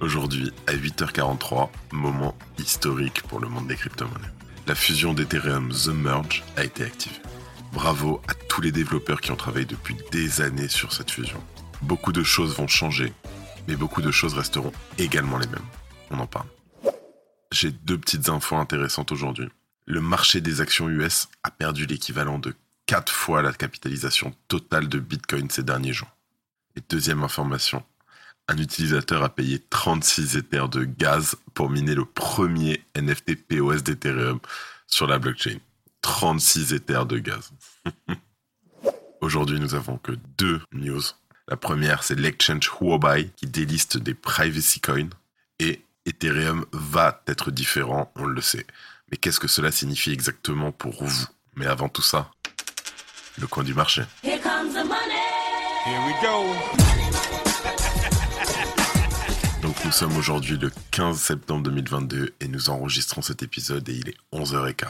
Aujourd'hui, à 8h43, moment historique pour le monde des crypto-monnaies. La fusion d'Ethereum The Merge a été activée. Bravo à tous les développeurs qui ont travaillé depuis des années sur cette fusion. Beaucoup de choses vont changer, mais beaucoup de choses resteront également les mêmes. On en parle. J'ai deux petites infos intéressantes aujourd'hui. Le marché des actions US a perdu l'équivalent de 4 fois la capitalisation totale de Bitcoin ces derniers jours. Et deuxième information, un utilisateur a payé 36 Ethers de gaz pour miner le premier NFT POS d'Ethereum sur la blockchain. 36 Ethers de gaz. Aujourd'hui, nous avons que deux news. La première, c'est l'exchange Huobai qui déliste des privacy coins et Ethereum va être différent, on le sait. Mais qu'est-ce que cela signifie exactement pour vous? Mais avant tout ça, le coin du marché. Here comes the money. Here we go. Nous sommes aujourd'hui le 15 septembre 2022 et nous enregistrons cet épisode et il est 11h15.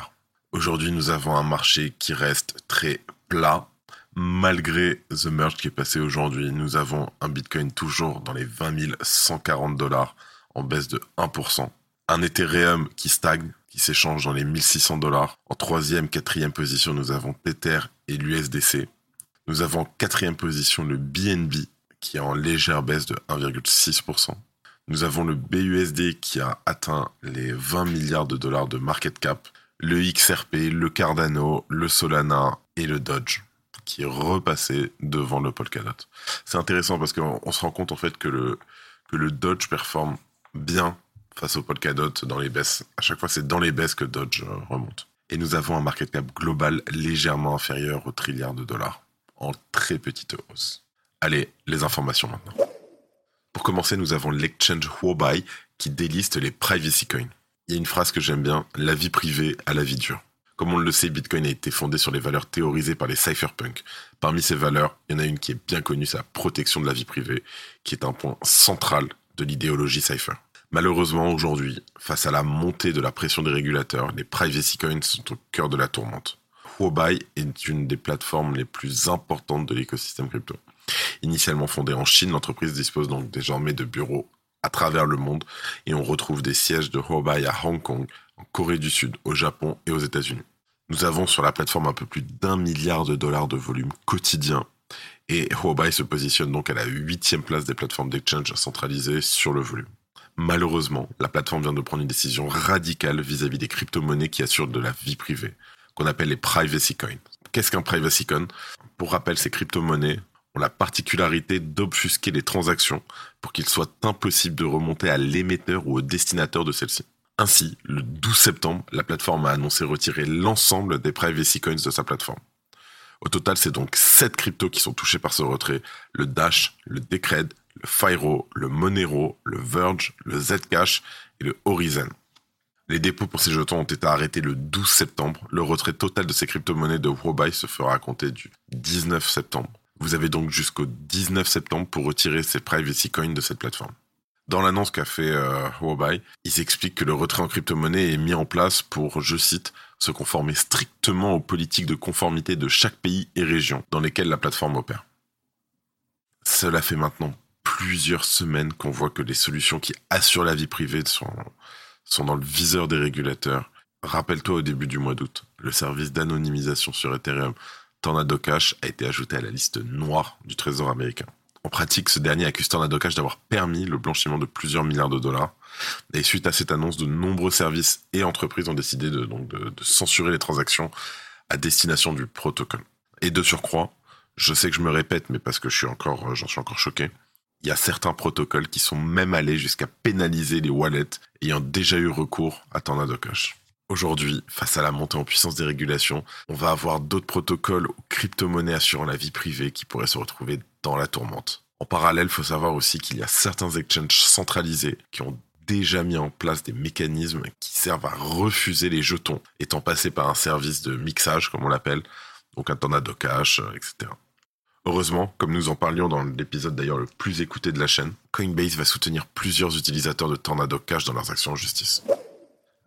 Aujourd'hui nous avons un marché qui reste très plat. Malgré The Merge qui est passé aujourd'hui, nous avons un Bitcoin toujours dans les 20 140 dollars en baisse de 1%. Un Ethereum qui stagne, qui s'échange dans les 1600 dollars. En troisième, quatrième position, nous avons Tether et l'USDC. Nous avons en quatrième position le BNB qui est en légère baisse de 1,6%. Nous avons le BUSD qui a atteint les 20 milliards de dollars de market cap, le XRP, le Cardano, le Solana et le Dodge qui est repassé devant le Polkadot. C'est intéressant parce qu'on se rend compte en fait que le, Dodge performe bien face au Polkadot dans les baisses. À chaque fois, c'est dans les baisses que Dodge euh, remonte. Et nous avons un market cap global légèrement inférieur au trilliard de dollars, en très petite hausse. Allez, les informations maintenant. Pour commencer, nous avons l'exchange Huobai qui déliste les privacy coins. Il y a une phrase que j'aime bien, la vie privée à la vie dure. Comme on le sait, Bitcoin a été fondé sur les valeurs théorisées par les cypherpunks. Parmi ces valeurs, il y en a une qui est bien connue, c'est la protection de la vie privée, qui est un point central de l'idéologie cypher. Malheureusement, aujourd'hui, face à la montée de la pression des régulateurs, les privacy coins sont au cœur de la tourmente. Huobai est une des plateformes les plus importantes de l'écosystème crypto. Initialement fondée en Chine, l'entreprise dispose donc désormais de bureaux à travers le monde et on retrouve des sièges de Huobai à Hong Kong, en Corée du Sud, au Japon et aux États-Unis. Nous avons sur la plateforme un peu plus d'un milliard de dollars de volume quotidien et Huobai se positionne donc à la huitième place des plateformes d'exchange centralisées sur le volume. Malheureusement, la plateforme vient de prendre une décision radicale vis-à-vis des crypto-monnaies qui assurent de la vie privée, qu'on appelle les privacy coins. Qu'est-ce qu'un privacy coin? Pour rappel, ces crypto-monnaies la particularité d'obfusquer les transactions pour qu'il soit impossible de remonter à l'émetteur ou au destinateur de celles-ci. Ainsi, le 12 septembre, la plateforme a annoncé retirer l'ensemble des privacy coins de sa plateforme. Au total, c'est donc 7 cryptos qui sont touchés par ce retrait, le Dash, le Decred, le Fyro, le Monero, le Verge, le Zcash et le Horizon. Les dépôts pour ces jetons ont été arrêtés le 12 septembre. Le retrait total de ces crypto-monnaies de Huobai se fera à compter du 19 septembre. Vous avez donc jusqu'au 19 septembre pour retirer ces privacy coins de cette plateforme. Dans l'annonce qu'a fait euh, Huobai, ils expliquent que le retrait en crypto-monnaie est mis en place pour, je cite, se conformer strictement aux politiques de conformité de chaque pays et région dans lesquelles la plateforme opère. Cela fait maintenant plusieurs semaines qu'on voit que les solutions qui assurent la vie privée sont, sont dans le viseur des régulateurs. Rappelle-toi au début du mois d'août, le service d'anonymisation sur Ethereum Tornado Cash a été ajouté à la liste noire du Trésor américain. En pratique, ce dernier accuse Tornado Cash d'avoir permis le blanchiment de plusieurs milliards de dollars. Et suite à cette annonce, de nombreux services et entreprises ont décidé de, censurer les transactions à destination du protocole. Et de surcroît, je sais que je me répète, mais parce que je suis encore, j'en suis encore choqué. Il y a certains protocoles qui sont même allés jusqu'à pénaliser les wallets ayant déjà eu recours à Tornado Cash. Aujourd'hui, face à la montée en puissance des régulations, on va avoir d'autres protocoles ou crypto-monnaies assurant la vie privée qui pourraient se retrouver dans la tourmente. En parallèle, il faut savoir aussi qu'il y a certains exchanges centralisés qui ont déjà mis en place des mécanismes qui servent à refuser les jetons, étant passés par un service de mixage, comme on l'appelle, donc un tornado cash, euh, etc. Heureusement, comme nous en parlions dans l'épisode d'ailleurs le plus écouté de la chaîne, Coinbase va soutenir plusieurs utilisateurs de Tornado Cash dans leurs actions en justice.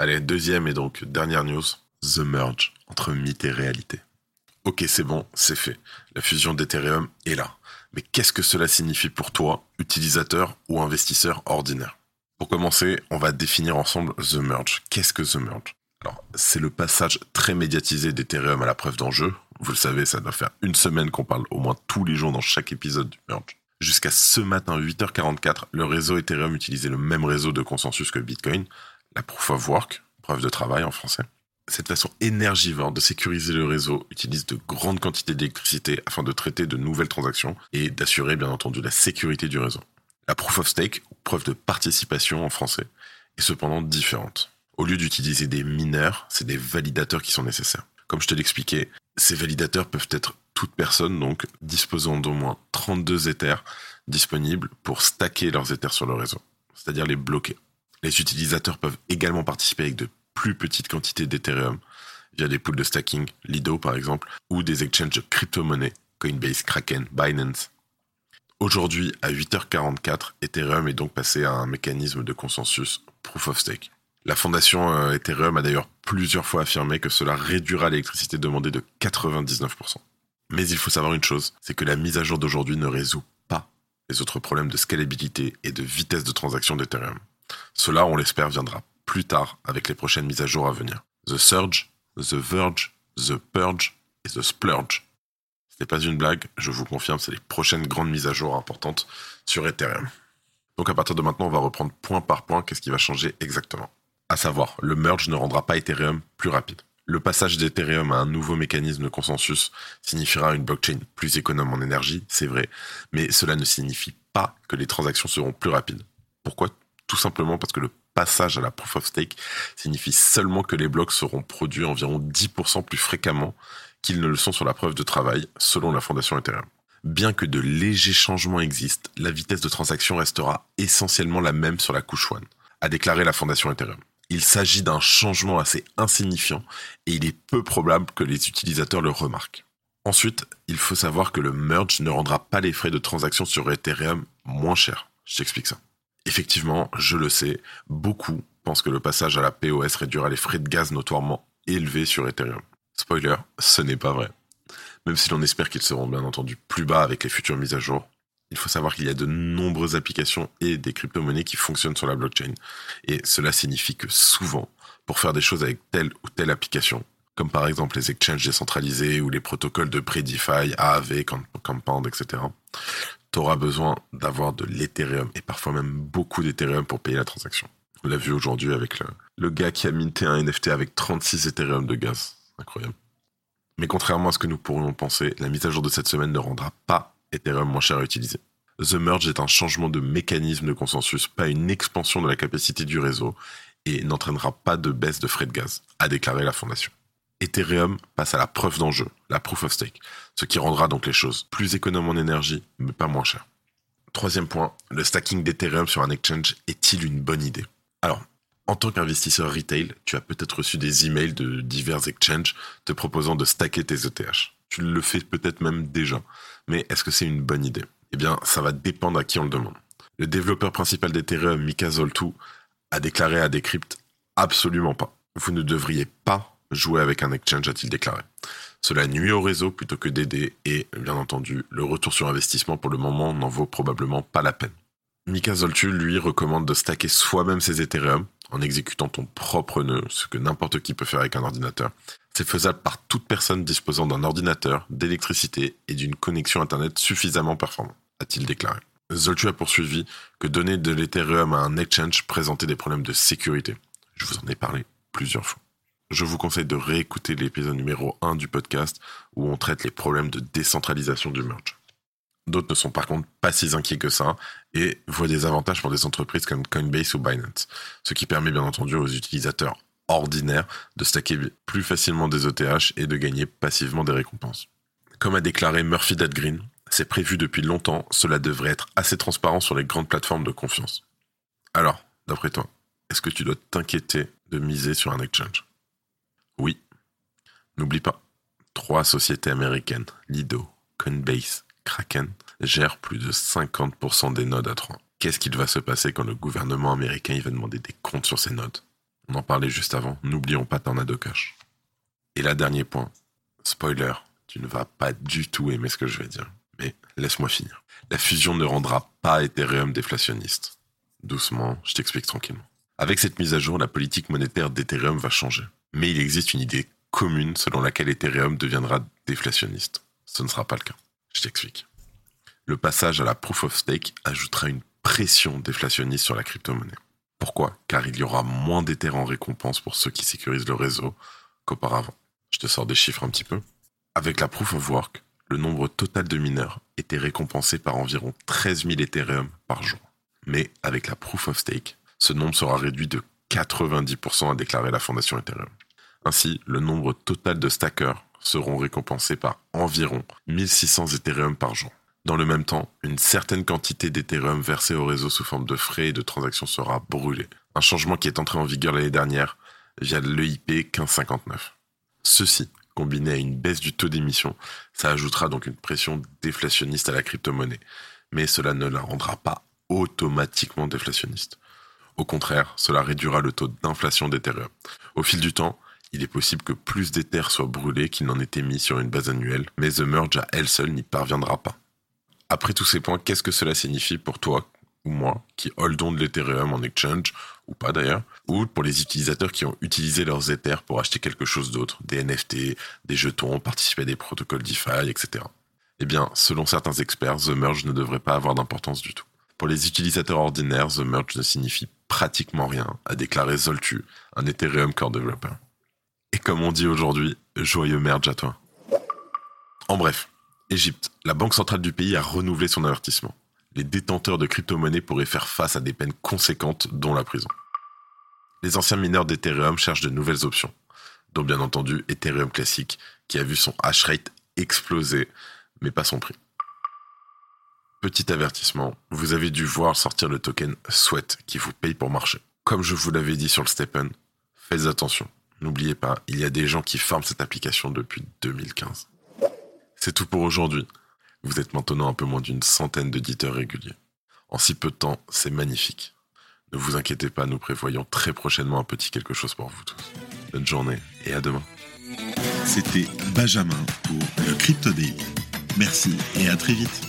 Allez, deuxième et donc dernière news, The Merge entre mythe et réalité. Ok, c'est bon, c'est fait. La fusion d'Ethereum est là. Mais qu'est-ce que cela signifie pour toi, utilisateur ou investisseur ordinaire? Pour commencer, on va définir ensemble The Merge. Qu'est-ce que The Merge? Alors, c'est le passage très médiatisé d'Ethereum à la preuve d'enjeu. Vous le savez, ça doit faire une semaine qu'on parle au moins tous les jours dans chaque épisode du Merge. Jusqu'à ce matin, 8h44, le réseau Ethereum utilisait le même réseau de consensus que Bitcoin, la Proof of Work, preuve de travail en français. Cette façon énergivore de sécuriser le réseau utilise de grandes quantités d'électricité afin de traiter de nouvelles transactions et d'assurer bien entendu la sécurité du réseau. La proof of stake, preuve de participation en français, est cependant différente. Au lieu d'utiliser des mineurs, c'est des validateurs qui sont nécessaires. Comme je te l'expliquais, ces validateurs peuvent être toute personne, donc disposant d'au moins 32 Ethers disponibles pour stacker leurs Ethers sur le réseau, c'est-à-dire les bloquer. Les utilisateurs peuvent également participer avec de plus petites quantités d'Ethereum via des pools de stacking, Lido par exemple, ou des exchanges de crypto-monnaies, Coinbase, Kraken, Binance. Aujourd'hui, à 8h44, Ethereum est donc passé à un mécanisme de consensus Proof of Stake. La fondation euh, Ethereum a d'ailleurs plusieurs fois affirmé que cela réduira l'électricité demandée de 99%. Mais il faut savoir une chose, c'est que la mise à jour d'aujourd'hui ne résout pas les autres problèmes de scalabilité et de vitesse de transaction d'Ethereum. Cela, on l'espère, viendra plus tard avec les prochaines mises à jour à venir. The Surge, The Verge, The Purge et The Splurge. Ce n'est pas une blague, je vous confirme, c'est les prochaines grandes mises à jour importantes sur Ethereum. Donc à partir de maintenant, on va reprendre point par point qu'est-ce qui va changer exactement. À savoir, le merge ne rendra pas Ethereum plus rapide. Le passage d'Ethereum à un nouveau mécanisme de consensus signifiera une blockchain plus économe en énergie, c'est vrai, mais cela ne signifie pas que les transactions seront plus rapides. Pourquoi Tout simplement parce que le passage à la proof of stake signifie seulement que les blocs seront produits environ 10% plus fréquemment qu'ils ne le sont sur la preuve de travail, selon la fondation Ethereum. Bien que de légers changements existent, la vitesse de transaction restera essentiellement la même sur la couche 1, a déclaré la fondation Ethereum. Il s'agit d'un changement assez insignifiant et il est peu probable que les utilisateurs le remarquent. Ensuite, il faut savoir que le merge ne rendra pas les frais de transaction sur Ethereum moins chers. Je t'explique ça. Effectivement, je le sais, beaucoup pensent que le passage à la POS réduira les frais de gaz notoirement élevés sur Ethereum. Spoiler, ce n'est pas vrai. Même si l'on espère qu'ils seront bien entendu plus bas avec les futures mises à jour, il faut savoir qu'il y a de nombreuses applications et des crypto-monnaies qui fonctionnent sur la blockchain. Et cela signifie que souvent, pour faire des choses avec telle ou telle application, comme par exemple les exchanges décentralisés ou les protocoles de pré-DeFi, AAV, Compound, etc., tu auras besoin d'avoir de l'Ethereum et parfois même beaucoup d'Ethereum pour payer la transaction. On l'a vu aujourd'hui avec le, le, gars qui a minté un NFT avec 36 Ethereum de gaz. Incroyable. Mais contrairement à ce que nous pourrions penser, la mise à jour de cette semaine ne rendra pas Ethereum moins cher à utiliser. The Merge est un changement de mécanisme de consensus, pas une expansion de la capacité du réseau, et n'entraînera pas de baisse de frais de gaz, a déclaré la fondation. Ethereum passe à la preuve d'enjeu, la proof of stake, ce qui rendra donc les choses plus économes en énergie, mais pas moins chères. Troisième point, le stacking d'Ethereum sur un exchange est-il une bonne idée? Alors, en tant qu'investisseur retail, tu as peut-être reçu des emails de divers exchanges te proposant de stacker tes ETH. Tu le fais peut-être même déjà, mais est-ce que c'est une bonne idée? Eh bien, ça va dépendre à qui on le demande. Le développeur principal d'Ethereum, Mika Zoltu, a déclaré à Decrypt absolument pas. Vous ne devriez pas jouer avec un exchange, a-t-il déclaré. Cela nuit au réseau plutôt que d'aider et, bien entendu, le retour sur investissement pour le moment n'en vaut probablement pas la peine. Mika Zoltu, lui, recommande de stacker soi-même ses Ethereum en exécutant ton propre nœud, ce que n'importe qui peut faire avec un ordinateur. C'est faisable par toute personne disposant d'un ordinateur, d'électricité et d'une connexion Internet suffisamment performante, a-t-il déclaré. Zoltu a poursuivi que donner de l'Ethereum à un exchange présentait des problèmes de sécurité. Je vous en ai parlé plusieurs fois je vous conseille de réécouter l'épisode numéro 1 du podcast où on traite les problèmes de décentralisation du merge. D'autres ne sont par contre pas si inquiets que ça et voient des avantages pour des entreprises comme Coinbase ou Binance, ce qui permet bien entendu aux utilisateurs ordinaires de stacker plus facilement des ETH et de gagner passivement des récompenses. Comme a déclaré Murphy Dead Green, c'est prévu depuis longtemps, cela devrait être assez transparent sur les grandes plateformes de confiance. Alors, D'après toi, est-ce que tu dois t'inquiéter de miser sur un exchange? Oui. N'oublie pas, trois sociétés américaines, Lido, Coinbase, Kraken, gèrent plus de 50% des nodes à 3. Qu'est-ce qu'il va se passer quand le gouvernement américain va demander des comptes sur ces nodes? On en parlait juste avant, n'oublions pas Tornado Cash. Et là, dernier point. Spoiler, tu ne vas pas du tout aimer ce que je vais dire. Mais laisse-moi finir. La fusion ne rendra pas Ethereum déflationniste. Doucement, je t'explique tranquillement. Avec cette mise à jour, la politique monétaire d'Ethereum va changer. Mais il existe une idée commune selon laquelle Ethereum deviendra déflationniste. Ce ne sera pas le cas. Je t'explique. Le passage à la proof of stake ajoutera une pression déflationniste sur la crypto-monnaie. Pourquoi? Car il y aura moins d'Ether en récompense pour ceux qui sécurisent le réseau qu'auparavant. Je te sors des chiffres un petit peu. Avec la proof of work, le nombre total de mineurs était récompensé par environ 13 000 Ethereum par jour. Mais avec la proof of stake, ce nombre sera réduit de 90% à déclarer la fondation Ethereum. Ainsi, le nombre total de stackers seront récompensés par environ 1600 Ethereum par jour. Dans le même temps, une certaine quantité d'Ethereum versée au réseau sous forme de frais et de transactions sera brûlée. Un changement qui est entré en vigueur l'année dernière via l'EIP 1559. Ceci, combiné à une baisse du taux d'émission, ça ajoutera donc une pression déflationniste à la crypto-monnaie. Mais cela ne la rendra pas automatiquement déflationniste. Au contraire, cela réduira le taux d'inflation d'Ethereum. Au fil du temps, il est possible que plus d'Ether soient brûlés qu'il n'en était mis sur une base annuelle, mais The Merge à elle seule n'y parviendra pas. Après tous ces points, qu'est-ce que cela signifie pour toi ou moi qui holdons de l'Ethereum en exchange, ou pas d'ailleurs, ou pour les utilisateurs qui ont utilisé leurs Ethers pour acheter quelque chose d'autre, des NFT, des jetons, participer à des protocoles DeFi, etc. Eh bien, selon certains experts, The Merge ne devrait pas avoir d'importance du tout. Pour les utilisateurs ordinaires, The Merge ne signifie pratiquement rien, a déclaré Zoltu, un Ethereum core developer. Et comme on dit aujourd'hui, joyeux merge à toi. En bref, Égypte, la banque centrale du pays a renouvelé son avertissement. Les détenteurs de crypto-monnaies pourraient faire face à des peines conséquentes, dont la prison. Les anciens mineurs d'Ethereum cherchent de nouvelles options, dont bien entendu Ethereum classique, qui a vu son hash rate exploser, mais pas son prix. Petit avertissement, vous avez dû voir sortir le token Sweat qui vous paye pour marcher. Comme je vous l'avais dit sur le Stepen, faites attention. N'oubliez pas, il y a des gens qui farment cette application depuis 2015. C'est tout pour aujourd'hui. Vous êtes maintenant un peu moins d'une centaine d'éditeurs réguliers. En si peu de temps, c'est magnifique. Ne vous inquiétez pas, nous prévoyons très prochainement un petit quelque chose pour vous tous. Bonne journée et à demain. C'était Benjamin pour le Crypto Daily. Merci et à très vite.